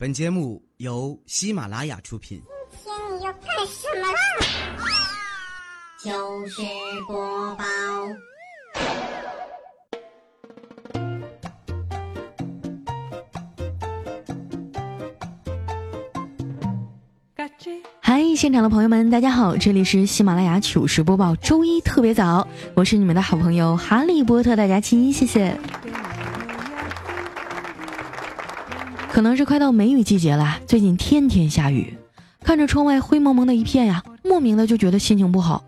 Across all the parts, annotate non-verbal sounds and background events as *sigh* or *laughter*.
本节目由喜马拉雅出品。今天你要干什么啦？糗事播报。嗨，现场的朋友们，大家好，这里是喜马拉雅糗事播报，周一特别早，我是你们的好朋友哈利波特大家亲，谢谢。可能是快到梅雨季节了，最近天天下雨，看着窗外灰蒙蒙的一片呀，莫名的就觉得心情不好。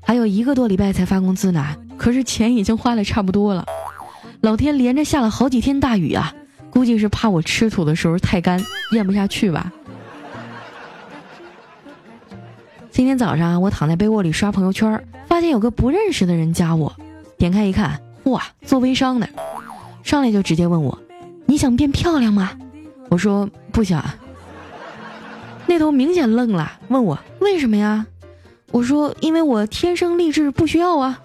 还有一个多礼拜才发工资呢，可是钱已经花的差不多了。老天连着下了好几天大雨啊，估计是怕我吃土的时候太干咽不下去吧。今天早上我躺在被窝里刷朋友圈，发现有个不认识的人加我，点开一看，哇，做微商的，上来就直接问我：“你想变漂亮吗？”我说不想。那头明显愣了，问我为什么呀？我说因为我天生丽质，不需要啊。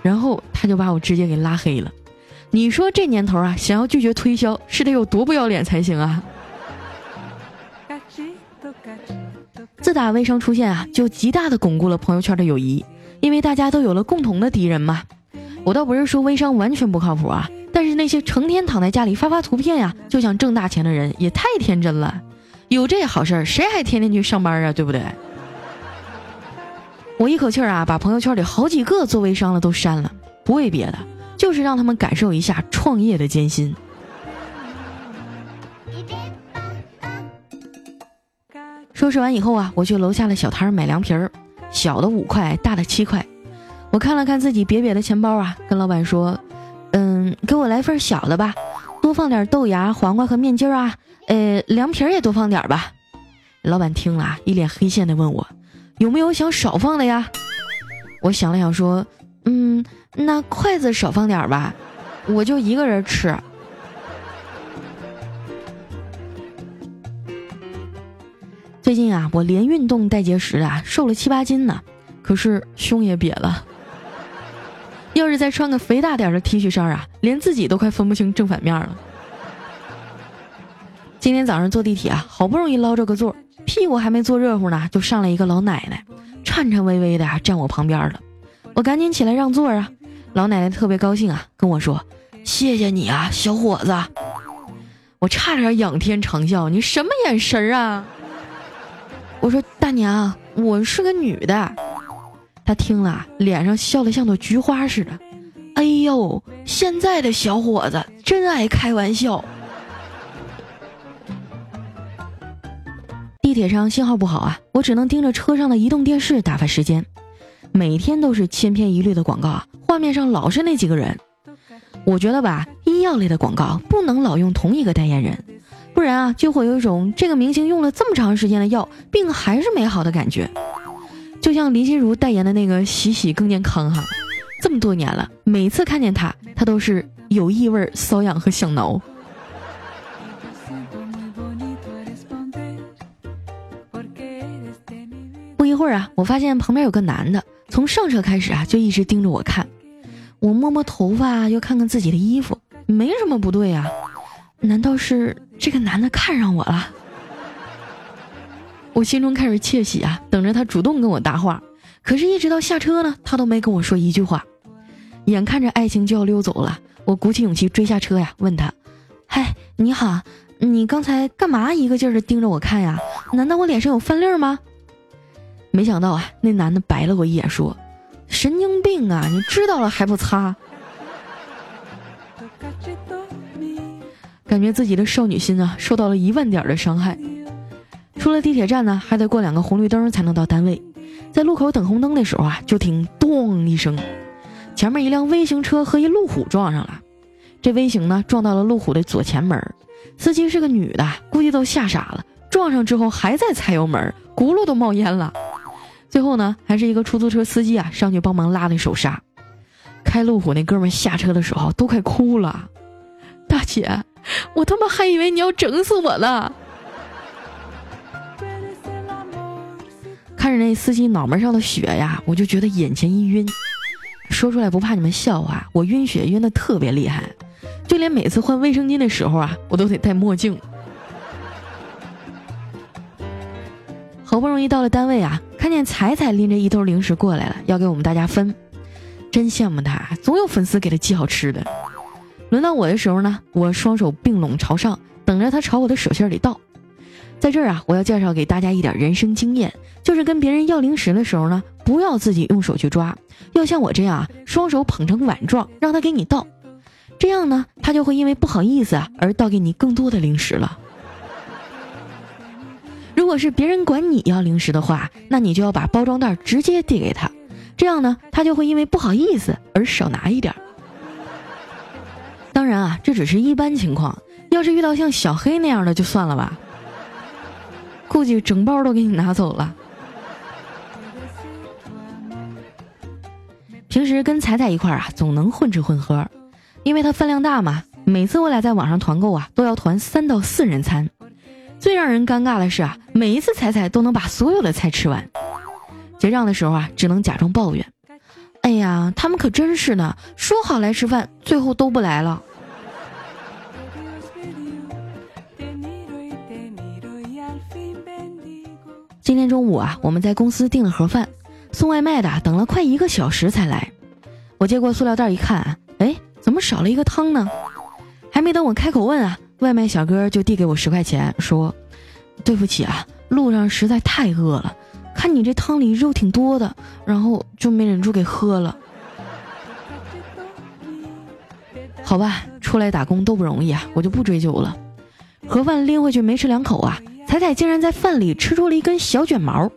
然后他就把我直接给拉黑了。你说这年头啊，想要拒绝推销，是得有多不要脸才行啊？自打微商出现啊，就极大的巩固了朋友圈的友谊，因为大家都有了共同的敌人嘛。我倒不是说微商完全不靠谱啊。但是那些成天躺在家里发发图片呀，就想挣大钱的人也太天真了。有这好事儿，谁还天天去上班啊？对不对？我一口气儿啊，把朋友圈里好几个做微商的都删了，不为别的，就是让他们感受一下创业的艰辛。收拾完以后啊，我去楼下的小摊买凉皮儿，小的五块，大的七块。我看了看自己瘪瘪的钱包啊，跟老板说。嗯，给我来份小的吧，多放点豆芽、黄瓜和面筋啊。呃，凉皮儿也多放点吧。老板听了，一脸黑线的问我，有没有想少放的呀？我想了想说，嗯，那筷子少放点吧，我就一个人吃。最近啊，我连运动带节食啊，瘦了七八斤呢，可是胸也瘪了。要是再穿个肥大点的 T 恤衫啊，连自己都快分不清正反面了。今天早上坐地铁啊，好不容易捞着个座，屁股还没坐热乎呢，就上来一个老奶奶，颤颤巍巍的站我旁边了。我赶紧起来让座啊，老奶奶特别高兴啊，跟我说：“谢谢你啊，小伙子。”我差点仰天长啸，你什么眼神啊？我说：“大娘，我是个女的。”他听了，脸上笑得像朵菊花似的。哎呦，现在的小伙子真爱开玩笑。地铁上信号不好啊，我只能盯着车上的移动电视打发时间。每天都是千篇一律的广告啊，画面上老是那几个人。我觉得吧，医药类的广告不能老用同一个代言人，不然啊，就会有一种这个明星用了这么长时间的药，病还是没好的感觉。就像林心如代言的那个洗洗更健康哈，这么多年了，每次看见他，他都是有异味、瘙痒和想挠。不一会儿啊，我发现旁边有个男的，从上车开始啊，就一直盯着我看。我摸摸头发，又看看自己的衣服，没什么不对啊。难道是这个男的看上我了？我心中开始窃喜啊，等着他主动跟我搭话。可是，一直到下车呢，他都没跟我说一句话。眼看着爱情就要溜走了，我鼓起勇气追下车呀，问他：“嗨，你好，你刚才干嘛一个劲儿的盯着我看呀？难道我脸上有饭粒儿吗？”没想到啊，那男的白了我一眼，说：“神经病啊，你知道了还不擦？”感觉自己的少女心啊，受到了一万点的伤害。出了地铁站呢，还得过两个红绿灯才能到单位。在路口等红灯的时候啊，就听“咚”一声，前面一辆微型车和一路虎撞上了。这微型呢撞到了路虎的左前门，司机是个女的，估计都吓傻了。撞上之后还在踩油门，轱辘都冒烟了。最后呢，还是一个出租车司机啊上去帮忙拉的手刹。开路虎那哥们下车的时候都快哭了：“ *laughs* 大姐，我他妈还以为你要整死我呢！”看着那司机脑门上的血呀，我就觉得眼前一晕。说出来不怕你们笑话，我晕血晕的特别厉害。就连每次换卫生巾的时候啊，我都得戴墨镜。好不容易到了单位啊，看见彩彩拎着一兜零食过来了，要给我们大家分，真羡慕她，总有粉丝给她寄好吃的。轮到我的时候呢，我双手并拢朝上，等着她朝我的手心里倒。在这儿啊，我要介绍给大家一点人生经验，就是跟别人要零食的时候呢，不要自己用手去抓，要像我这样啊，双手捧成碗状，让他给你倒，这样呢，他就会因为不好意思啊而倒给你更多的零食了。如果是别人管你要零食的话，那你就要把包装袋直接递给他，这样呢，他就会因为不好意思而少拿一点。当然啊，这只是一般情况，要是遇到像小黑那样的就算了吧。估计整包都给你拿走了。平时跟彩彩一块儿啊，总能混吃混喝，因为它分量大嘛。每次我俩在网上团购啊，都要团三到四人餐。最让人尴尬的是啊，每一次彩彩都能把所有的菜吃完。结账的时候啊，只能假装抱怨：“哎呀，他们可真是的，说好来吃饭，最后都不来了。”今天中午啊，我们在公司订了盒饭，送外卖的等了快一个小时才来。我接过塑料袋一看，哎，怎么少了一个汤呢？还没等我开口问啊，外卖小哥就递给我十块钱，说：“对不起啊，路上实在太饿了，看你这汤里肉挺多的，然后就没忍住给喝了。”好吧，出来打工都不容易啊，我就不追究了。盒饭拎回去没吃两口啊。彩彩竟然在饭里吃出了一根小卷毛，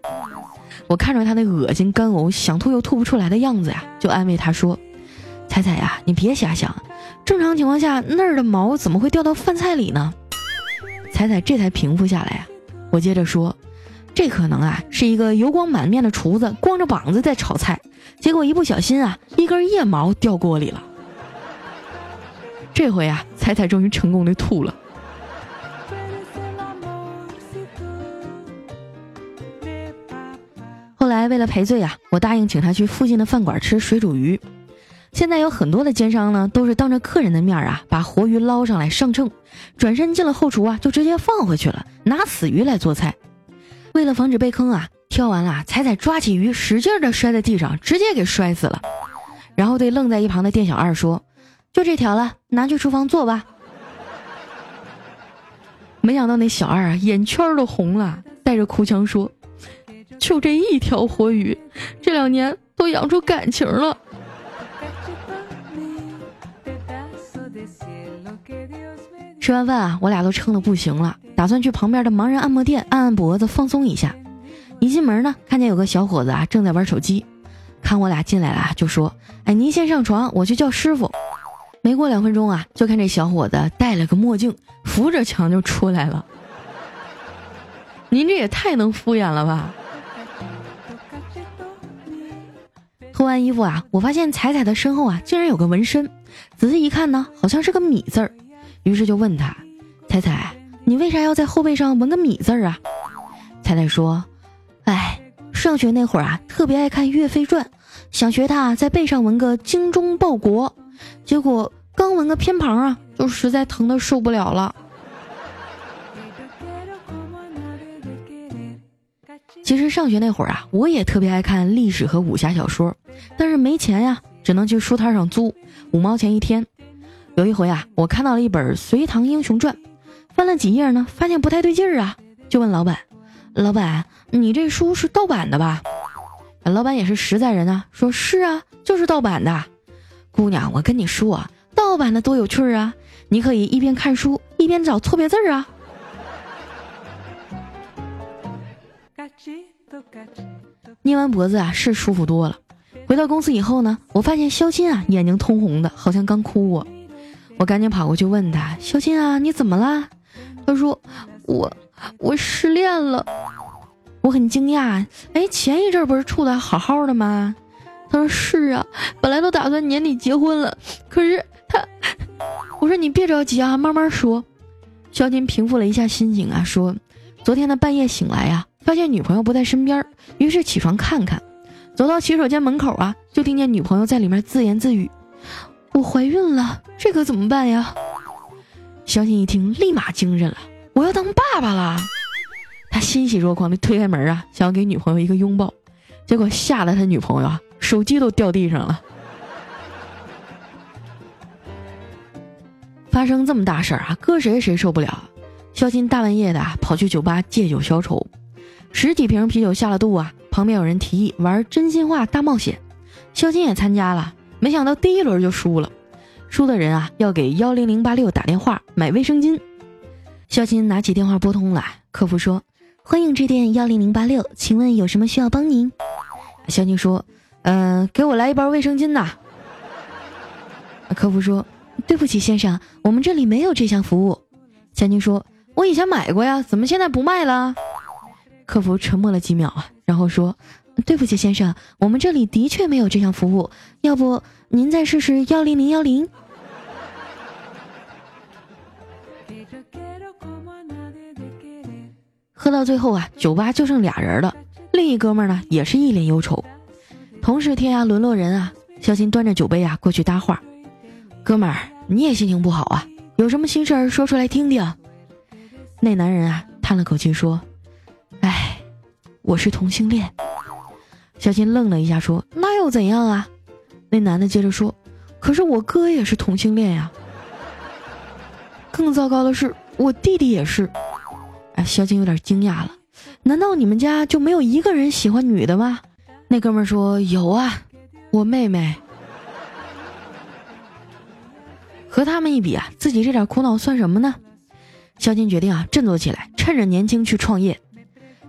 我看着他那恶心干呕、想吐又吐不出来的样子呀，就安慰他说：“彩彩呀，你别瞎想，正常情况下那儿的毛怎么会掉到饭菜里呢？”彩彩这才平复下来呀。我接着说：“这可能啊是一个油光满面的厨子光着膀子在炒菜，结果一不小心啊一根腋毛掉锅里了。”这回啊，彩彩终于成功的吐了。后来为了赔罪啊，我答应请他去附近的饭馆吃水煮鱼。现在有很多的奸商呢，都是当着客人的面啊，把活鱼捞上来上秤，转身进了后厨啊，就直接放回去了，拿死鱼来做菜。为了防止被坑啊，挑完了，彩彩抓起鱼，使劲的摔在地上，直接给摔死了。然后对愣在一旁的店小二说：“就这条了，拿去厨房做吧。”没想到那小二啊，眼圈都红了，带着哭腔说。就这一条活鱼，这两年都养出感情了。吃完饭啊，我俩都撑得不行了，打算去旁边的盲人按摩店按按脖子放松一下。一进门呢，看见有个小伙子啊正在玩手机，看我俩进来了就说：“哎，您先上床，我去叫师傅。”没过两分钟啊，就看这小伙子戴了个墨镜，扶着墙就出来了。*laughs* 您这也太能敷衍了吧！脱完衣服啊，我发现彩彩的身后啊，竟然有个纹身。仔细一看呢，好像是个米字儿。于是就问他：“彩彩，你为啥要在后背上纹个米字儿啊？”彩彩说：“哎，上学那会儿啊，特别爱看《岳飞传》，想学他在背上纹个精忠报国。结果刚纹个偏旁啊，就实在疼的受不了了。”其实上学那会儿啊，我也特别爱看历史和武侠小说，但是没钱呀，只能去书摊上租，五毛钱一天。有一回啊，我看到了一本《隋唐英雄传》，翻了几页呢，发现不太对劲儿啊，就问老板：“老板，你这书是盗版的吧？”老板也是实在人啊，说是啊，就是盗版的。姑娘，我跟你说啊，盗版的多有趣儿啊，你可以一边看书一边找错别字啊。捏完脖子啊，是舒服多了。回到公司以后呢，我发现肖金啊眼睛通红的，好像刚哭过。我赶紧跑过去问他：“肖金啊，你怎么啦？”他说：“我我失恋了。”我很惊讶，哎，前一阵不是处的好好的吗？他说：“是啊，本来都打算年底结婚了，可是他……”我说：“你别着急啊，慢慢说。”肖金平复了一下心情啊，说：“昨天他半夜醒来呀。”发现女朋友不在身边，于是起床看看，走到洗手间门口啊，就听见女朋友在里面自言自语：“我怀孕了，这可怎么办呀？小新一听，立马精神了，我要当爸爸了。他欣喜若狂的推开门啊，想要给女朋友一个拥抱，结果吓得他女朋友啊，手机都掉地上了。*laughs* 发生这么大事儿啊，搁谁谁受不了。肖金大半夜的跑去酒吧借酒消愁，十几瓶啤酒下了肚啊，旁边有人提议玩真心话大冒险，肖金也参加了，没想到第一轮就输了。输的人啊，要给幺零零八六打电话买卫生巾。肖金拿起电话拨通了，客服说：“欢迎致电幺零零八六，请问有什么需要帮您？”肖金说：“嗯，给我来一包卫生巾呐。”客服说：“对不起，先生，我们这里没有这项服务。”肖金说：“我以前买过呀，怎么现在不卖了？”客服沉默了几秒啊，然后说：“对不起，先生，我们这里的确没有这项服务，要不您再试试幺零零幺零。”喝到最后啊，酒吧就剩俩人了。另一哥们呢，也是一脸忧愁。同是天涯沦落人啊，小新端着酒杯啊过去搭话：“哥们儿，你也心情不好啊？有什么心事儿说出来听听。”那男人啊叹了口气说：“哎，我是同性恋。”小新愣了一下说：“那又怎样啊？”那男的接着说：“可是我哥也是同性恋呀。更糟糕的是，我弟弟也是。”哎，小金有点惊讶了，难道你们家就没有一个人喜欢女的吗？那哥们说有啊，我妹妹。和他们一比啊，自己这点苦恼算什么呢？萧金决定啊，振作起来，趁着年轻去创业。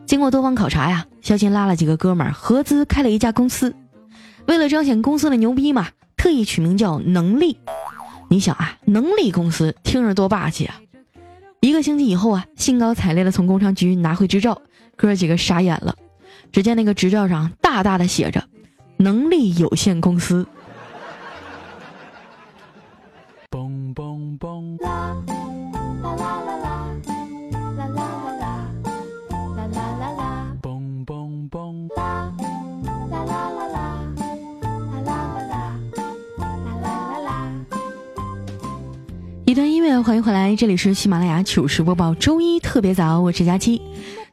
经过多方考察呀，肖金拉了几个哥们儿合资开了一家公司。为了彰显公司的牛逼嘛，特意取名叫“能力”。你想啊，能力公司听着多霸气啊！一个星期以后啊，兴高采烈的从工商局拿回执照，哥几个傻眼了。只见那个执照上大大的写着“能力有限公司”。嘣嘣嘣！一段音乐，欢迎回来，这里是喜马拉雅糗事播报，周一特别早，我是佳期。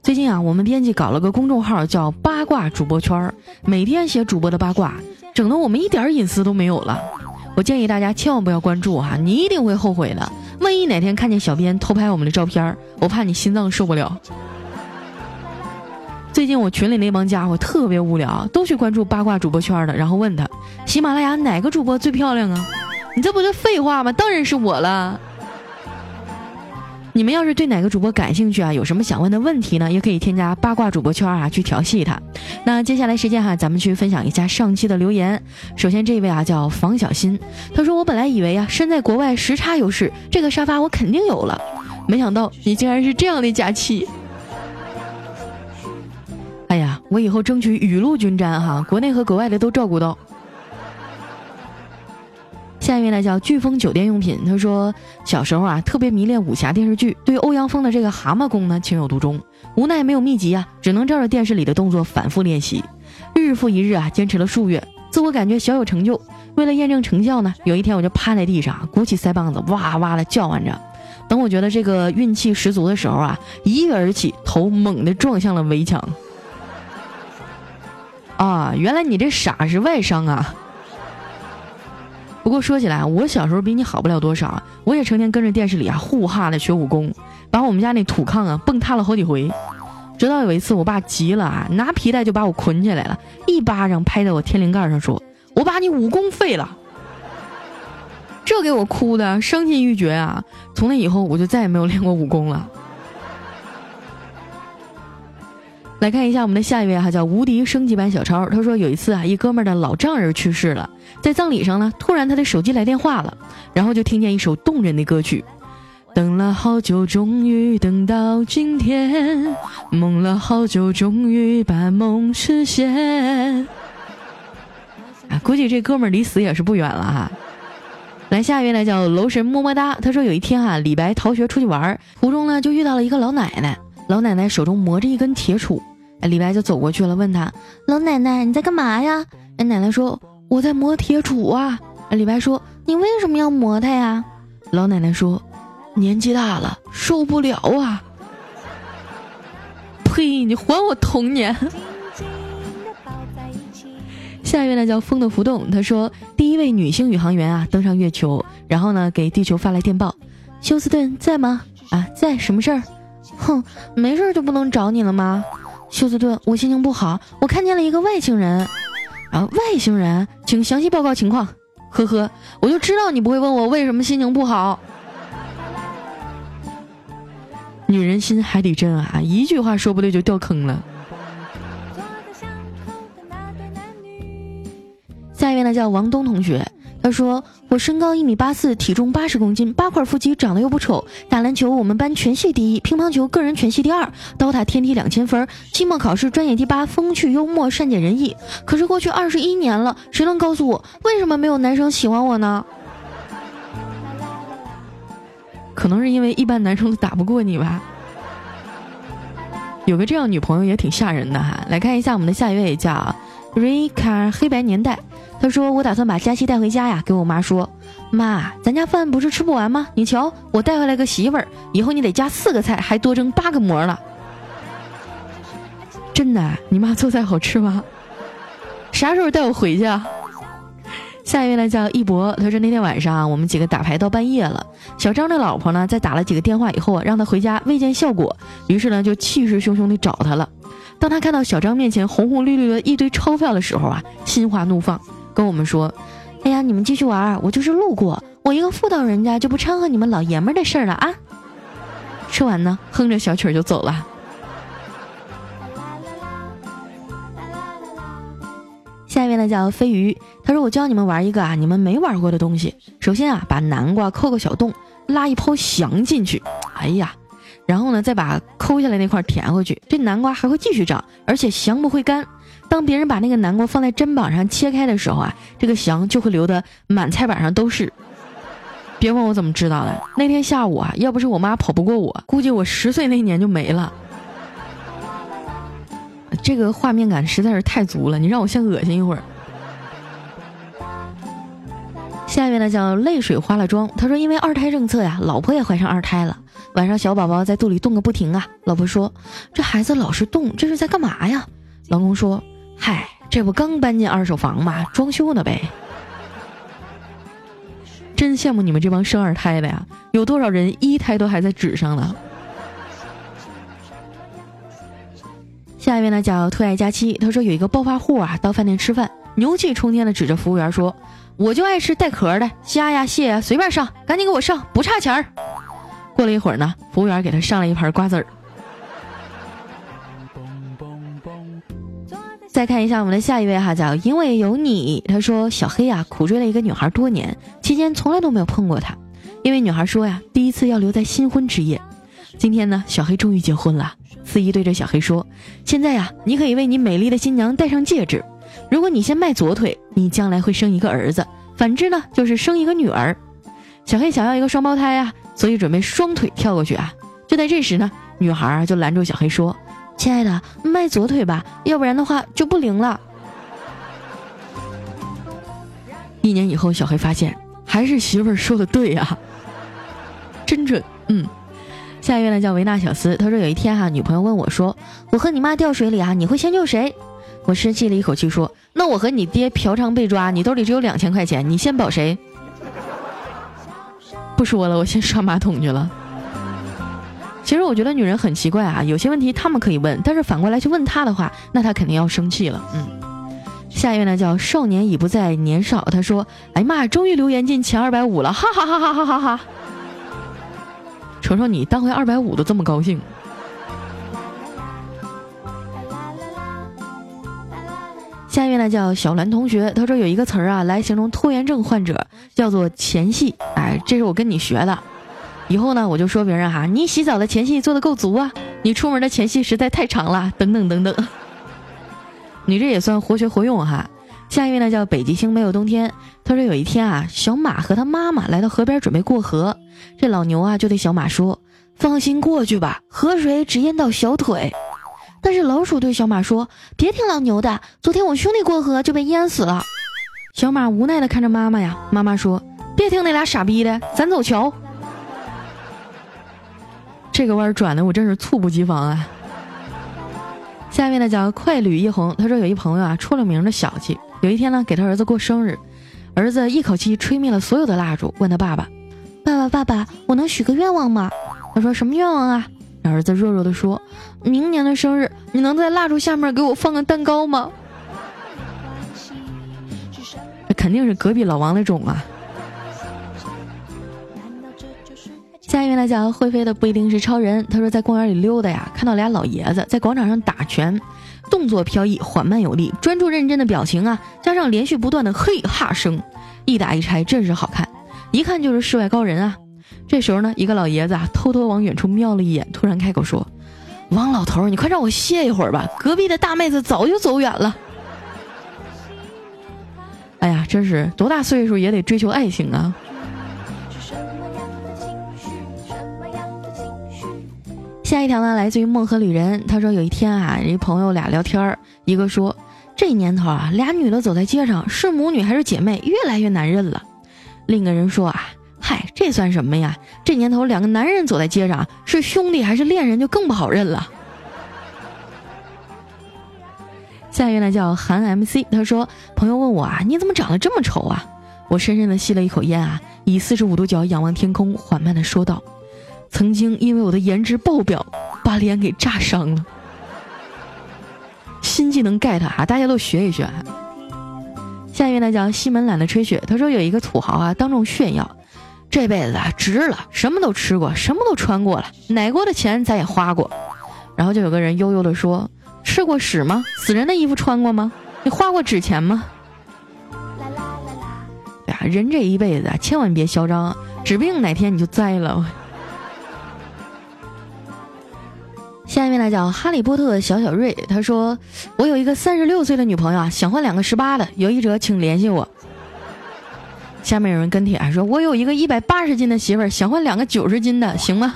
最近啊，我们编辑搞了个公众号，叫“八卦主播圈”，每天写主播的八卦，整得我们一点隐私都没有了。我建议大家千万不要关注哈，你一定会后悔的。万一哪天看见小编偷拍我们的照片，我怕你心脏受不了。最近我群里那帮家伙特别无聊，都去关注八卦主播圈的，然后问他喜马拉雅哪个主播最漂亮啊？你这不是废话吗？当然是我了。你们要是对哪个主播感兴趣啊，有什么想问的问题呢？也可以添加八卦主播圈啊，去调戏他。那接下来时间哈，咱们去分享一下上期的留言。首先这位啊叫房小新，他说我本来以为啊身在国外时差优势，这个沙发我肯定有了，没想到你竟然是这样的假期。哎呀，我以后争取雨露均沾哈，国内和国外的都照顾到。下一位呢叫飓风酒店用品，他说小时候啊特别迷恋武侠电视剧，对欧阳锋的这个蛤蟆功呢情有独钟，无奈没有秘籍啊，只能照着电视里的动作反复练习，日复一日啊坚持了数月，自我感觉小有成就。为了验证成效呢，有一天我就趴在地上，鼓起腮帮子，哇哇的叫唤着。等我觉得这个运气十足的时候啊，一跃而起，头猛地撞向了围墙。啊，原来你这傻是外伤啊！不过说起来，我小时候比你好不了多少，我也成天跟着电视里啊呼哈的学武功，把我们家那土炕啊蹦塌了好几回。直到有一次，我爸急了啊，拿皮带就把我捆起来了，一巴掌拍在我天灵盖上，说：“我把你武功废了。”这给我哭的伤心欲绝啊！从那以后，我就再也没有练过武功了。来看一下我们的下一位哈，叫无敌升级版小超。他说有一次啊，一哥们儿的老丈人去世了，在葬礼上呢，突然他的手机来电话了，然后就听见一首动人的歌曲，等了好久，终于等到今天，梦了好久，终于把梦实现。啊，估计这哥们儿离死也是不远了哈。来下一位呢，叫楼神么么哒。他说有一天哈，李白逃学出去玩，途中呢就遇到了一个老奶奶，老奶奶手中磨着一根铁杵。李白就走过去了，问他：“老奶奶，你在干嘛呀？”哎，奶奶说：“我在磨铁杵啊。”，李白说：“你为什么要磨它呀？”老奶奶说：“年纪大了，受不了啊。”呸！你还我童年。下一位呢叫风的浮动，他说第一位女性宇航员啊登上月球，然后呢给地球发来电报：休斯顿在吗？啊，在，什么事儿？哼，没事就不能找你了吗？休斯顿，我心情不好，我看见了一个外星人。啊，外星人，请详细报告情况。呵呵，我就知道你不会问我为什么心情不好。女人心海底针啊，一句话说不对就掉坑了。下一位呢叫王东同学，他说我身高一米八四，体重八十公斤，八块腹肌，长得又不丑。打篮球我们班全系第一，乒乓球个人全系第二，刀塔天梯两千分，期末考试专业第八，风趣幽默，善解人意。可是过去二十一年了，谁能告诉我为什么没有男生喜欢我呢？可能是因为一般男生都打不过你吧。有个这样女朋友也挺吓人的哈。来看一下我们的下一位叫 Rika 黑白年代。他说：“我打算把佳期带回家呀，给我妈说，妈，咱家饭不是吃不完吗？你瞧，我带回来个媳妇儿，以后你得加四个菜，还多蒸八个馍了。真的，你妈做菜好吃吗？啥时候带我回去啊？”下一位呢叫一博，他说那天晚上我们几个打牌到半夜了，小张的老婆呢在打了几个电话以后啊，让他回家未见效果，于是呢就气势汹汹地找他了。当他看到小张面前红红绿绿的一堆钞票的时候啊，心花怒放。跟我们说，哎呀，你们继续玩，我就是路过，我一个妇道人家就不掺和你们老爷们的事儿了啊！说完呢，哼着小曲儿就走了。下一位呢叫飞鱼，他说我教你们玩一个啊，你们没玩过的东西。首先啊，把南瓜抠个小洞，拉一泡翔进去，哎呀，然后呢再把抠下来那块填回去，这南瓜还会继续长，而且翔不会干。当别人把那个南瓜放在砧板上切开的时候啊，这个翔就会流的满菜板上都是。别问我怎么知道的，那天下午啊，要不是我妈跑不过我，估计我十岁那年就没了。这个画面感实在是太足了，你让我先恶心一会儿。下一位呢叫泪水花了妆，他说因为二胎政策呀，老婆也怀上二胎了，晚上小宝宝在肚里动个不停啊，老婆说这孩子老是动，这是在干嘛呀？老公说。嗨，这不刚搬进二手房吗？装修呢呗。真羡慕你们这帮生二胎的呀！有多少人一胎都还在纸上呢？下一位呢叫特爱佳期，他说有一个暴发户啊到饭店吃饭，牛气冲天的指着服务员说：“我就爱吃带壳的虾呀蟹呀，随便上，赶紧给我上，不差钱儿。”过了一会儿呢，服务员给他上了一盘瓜子儿。再看一下我们的下一位哈，叫因为有你。他说小黑啊，苦追了一个女孩多年，期间从来都没有碰过她，因为女孩说呀，第一次要留在新婚之夜。今天呢，小黑终于结婚了。司仪对着小黑说：“现在呀，你可以为你美丽的新娘戴上戒指。如果你先迈左腿，你将来会生一个儿子；反之呢，就是生一个女儿。”小黑想要一个双胞胎呀，所以准备双腿跳过去啊。就在这时呢，女孩就拦住小黑说。亲爱的，迈左腿吧，要不然的话就不灵了。一年以后，小黑发现还是媳妇儿说的对呀，真准。嗯，下一位呢叫维纳小斯，他说有一天哈，女朋友问我说：“我和你妈掉水里啊，你会先救谁？”我深吸了一口气说：“那我和你爹嫖娼被抓，你兜里只有两千块钱，你先保谁？”不说了，我先刷马桶去了。其实我觉得女人很奇怪啊，有些问题她们可以问，但是反过来去问她的话，那她肯定要生气了。嗯，下一位呢叫少年已不再年少，他说：“哎呀妈，终于留言进前二百五了，哈哈哈哈哈哈哈！瞅瞅你当回二百五都这么高兴。”下一位呢叫小兰同学，他说有一个词儿啊来形容拖延症患者，叫做前戏。哎，这是我跟你学的。以后呢，我就说别人哈，你洗澡的前戏做的够足啊，你出门的前戏实在太长了，等等等等。你这也算活学活用哈。下一位呢叫北极星没有冬天，他说有一天啊，小马和他妈妈来到河边准备过河，这老牛啊就对小马说：“放心过去吧，河水只淹到小腿。”但是老鼠对小马说：“别听老牛的，昨天我兄弟过河就被淹死了。”小马无奈的看着妈妈呀，妈妈说。别听那俩傻逼的，咱走桥。这个弯转的我真是猝不及防啊！下面呢叫快旅一红，他说有一朋友啊出了名的小气，有一天呢给他儿子过生日，儿子一口气吹灭了所有的蜡烛，问他爸爸：“爸爸爸爸，我能许个愿望吗？”他说：“什么愿望啊？”儿子弱弱的说：“明年的生日，你能在蜡烛下面给我放个蛋糕吗？”这肯定是隔壁老王的种啊！下一位来讲会飞的不一定是超人。他说在公园里溜达呀，看到俩老爷子在广场上打拳，动作飘逸，缓慢有力，专注认真的表情啊，加上连续不断的嘿哈声，一打一拆，真是好看，一看就是世外高人啊。这时候呢，一个老爷子啊，偷偷往远处瞄了一眼，突然开口说：“王老头，你快让我歇一会儿吧，隔壁的大妹子早就走远了。”哎呀，真是多大岁数也得追求爱情啊！下一条呢，来自于梦河旅人。他说有一天啊，一朋友俩聊天儿，一个说这年头啊，俩女的走在街上是母女还是姐妹，越来越难认了。另一个人说啊，嗨，这算什么呀？这年头两个男人走在街上是兄弟还是恋人就更不好认了。下一位呢叫韩 MC，他说朋友问我啊，你怎么长得这么丑啊？我深深的吸了一口烟啊，以四十五度角仰望天空，缓慢的说道。曾经因为我的颜值爆表，把脸给炸伤了。新技能 get 啊，大家都学一学。下一位呢叫西门懒得吹雪，他说有一个土豪啊，当众炫耀，这辈子啊值了，什么都吃过，什么都穿过了，奶过的钱咱也花过。然后就有个人悠悠的说，吃过屎吗？死人的衣服穿过吗？你花过纸钱吗？对啊，人这一辈子啊，千万别嚣张，指不定哪天你就栽了。下面来讲《哈利波特》小小瑞，他说：“我有一个三十六岁的女朋友啊，想换两个十八的，有意者请联系我。”下面有人跟帖啊说：“我有一个一百八十斤的媳妇儿，想换两个九十斤的，行吗？”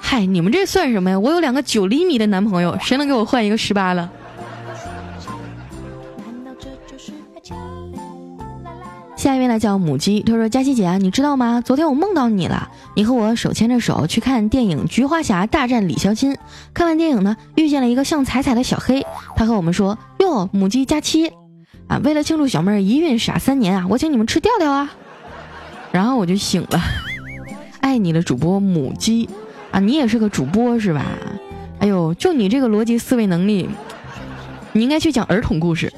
嗨，你们这算什么呀？我有两个九厘米的男朋友，谁能给我换一个十八了？下一位呢叫母鸡，他说：“佳琪姐啊，你知道吗？昨天我梦到你了，你和我手牵着手去看电影《菊花侠大战李小钦》。看完电影呢，遇见了一个像彩彩的小黑，他和我们说：‘哟，母鸡佳期啊，为了庆祝小妹儿一孕傻三年啊，我请你们吃调调啊。’然后我就醒了。*laughs* 爱你的主播母鸡啊，你也是个主播是吧？哎呦，就你这个逻辑思维能力，你应该去讲儿童故事。”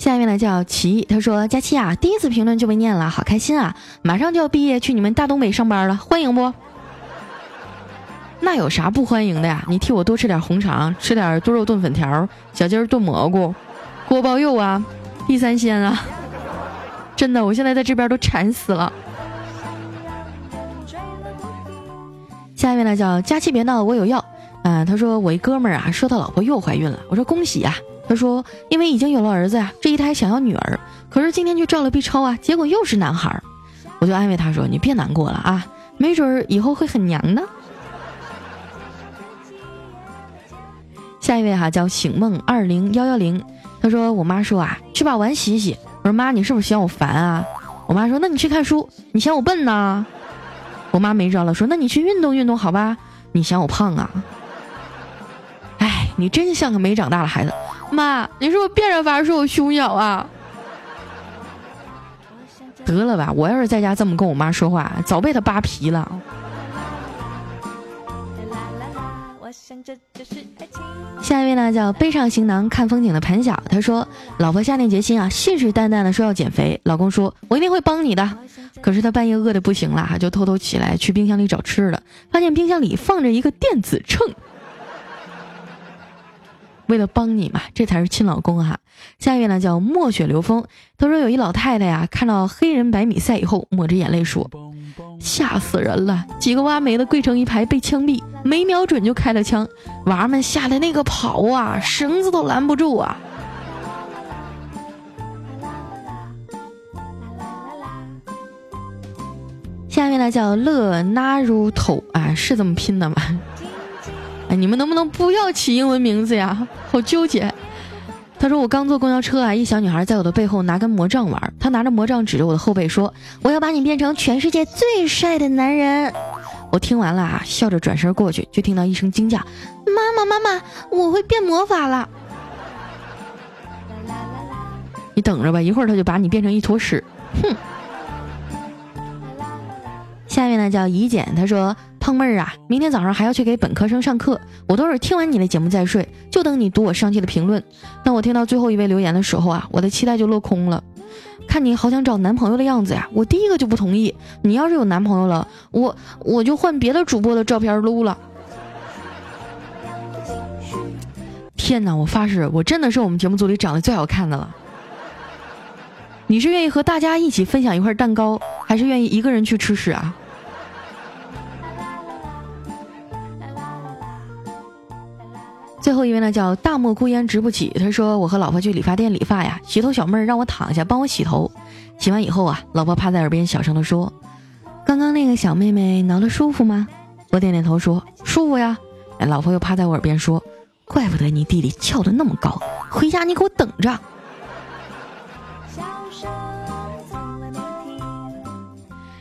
下面呢叫齐，他说：“佳期啊，第一次评论就被念了，好开心啊！马上就要毕业，去你们大东北上班了，欢迎不？那有啥不欢迎的呀？你替我多吃点红肠，吃点多肉炖粉条，小鸡儿炖蘑菇，锅包肉啊，地三鲜啊！真的，我现在在这边都馋死了。”下面呢叫佳期别闹，我有药。啊，他说我一哥们儿啊，说他老婆又怀孕了，我说恭喜呀。他说：“因为已经有了儿子呀，这一胎想要女儿，可是今天去照了 B 超啊，结果又是男孩。”我就安慰他说：“你别难过了啊，没准儿以后会很娘呢。”下一位哈叫醒梦二零幺幺零，他说：“我妈说啊，去把碗洗洗。”我说：“妈，你是不是嫌我烦啊？”我妈说：“那你去看书，你嫌我笨呢？”我妈没招了，说：“那你去运动运动好吧？你嫌我胖啊？”哎，你真像个没长大的孩子。妈，你是不是变着法说我胸小啊？得了吧，我要是在家这么跟我妈说话，早被她扒皮了。下一位呢，叫背上行囊看风景的盘小，他说：“老婆下定决心啊，信誓旦旦的说要减肥。老公说，我一定会帮你的。可是他半夜饿的不行了，就偷偷起来去冰箱里找吃的，发现冰箱里放着一个电子秤。”为了帮你嘛，这才是亲老公哈。下一位呢叫墨雪流风，他说有一老太太呀，看到黑人百米赛以后，抹着眼泪说：“吓死人了，几个挖煤的跪成一排被枪毙，没瞄准就开了枪，娃们吓得那个跑啊，绳子都拦不住啊。”下面呢叫乐纳如头啊，是这么拼的吗？哎，你们能不能不要起英文名字呀？好纠结。他说我刚坐公交车啊，一小女孩在我的背后拿根魔杖玩，她拿着魔杖指着我的后背说：“我要把你变成全世界最帅的男人。”我听完了啊，笑着转身过去，就听到一声惊叫：“妈妈妈妈，我会变魔法了！”你等着吧，一会儿他就把你变成一坨屎。哼。下面呢叫怡简，他说。胖妹儿啊，明天早上还要去给本科生上课，我都是听完你的节目再睡，就等你读我上期的评论。当我听到最后一位留言的时候啊，我的期待就落空了。看你好想找男朋友的样子呀，我第一个就不同意。你要是有男朋友了，我我就换别的主播的照片撸了。天哪，我发誓，我真的是我们节目组里长得最好看的了。你是愿意和大家一起分享一块蛋糕，还是愿意一个人去吃屎啊？最后一位呢，叫大漠孤烟直不起。他说：“我和老婆去理发店理发呀，洗头小妹儿让我躺下帮我洗头。洗完以后啊，老婆趴在耳边小声的说：‘刚刚那个小妹妹挠的舒服吗？’我点点头说：‘舒服呀。’老婆又趴在我耳边说：‘怪不得你弟弟翘的那么高，回家你给我等着。’”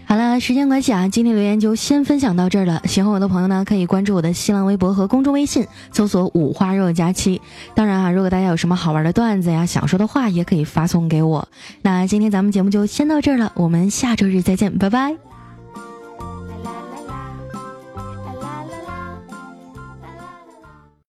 好了，时间关系啊，今天留言就先分享到这儿了。喜欢我的朋友呢，可以关注我的新浪微博和公众微信，搜索“五花肉佳期”。当然啊，如果大家有什么好玩的段子呀，想说的话，也可以发送给我。那今天咱们节目就先到这儿了，我们下周日再见，拜拜。